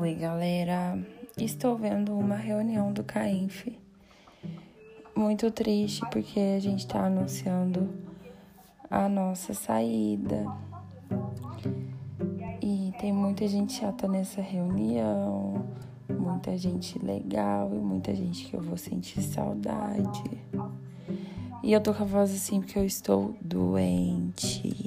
Oi, galera. Estou vendo uma reunião do CAINF. Muito triste porque a gente está anunciando a nossa saída. E tem muita gente chata nessa reunião, muita gente legal e muita gente que eu vou sentir saudade. E eu tô com a voz assim porque eu estou doente.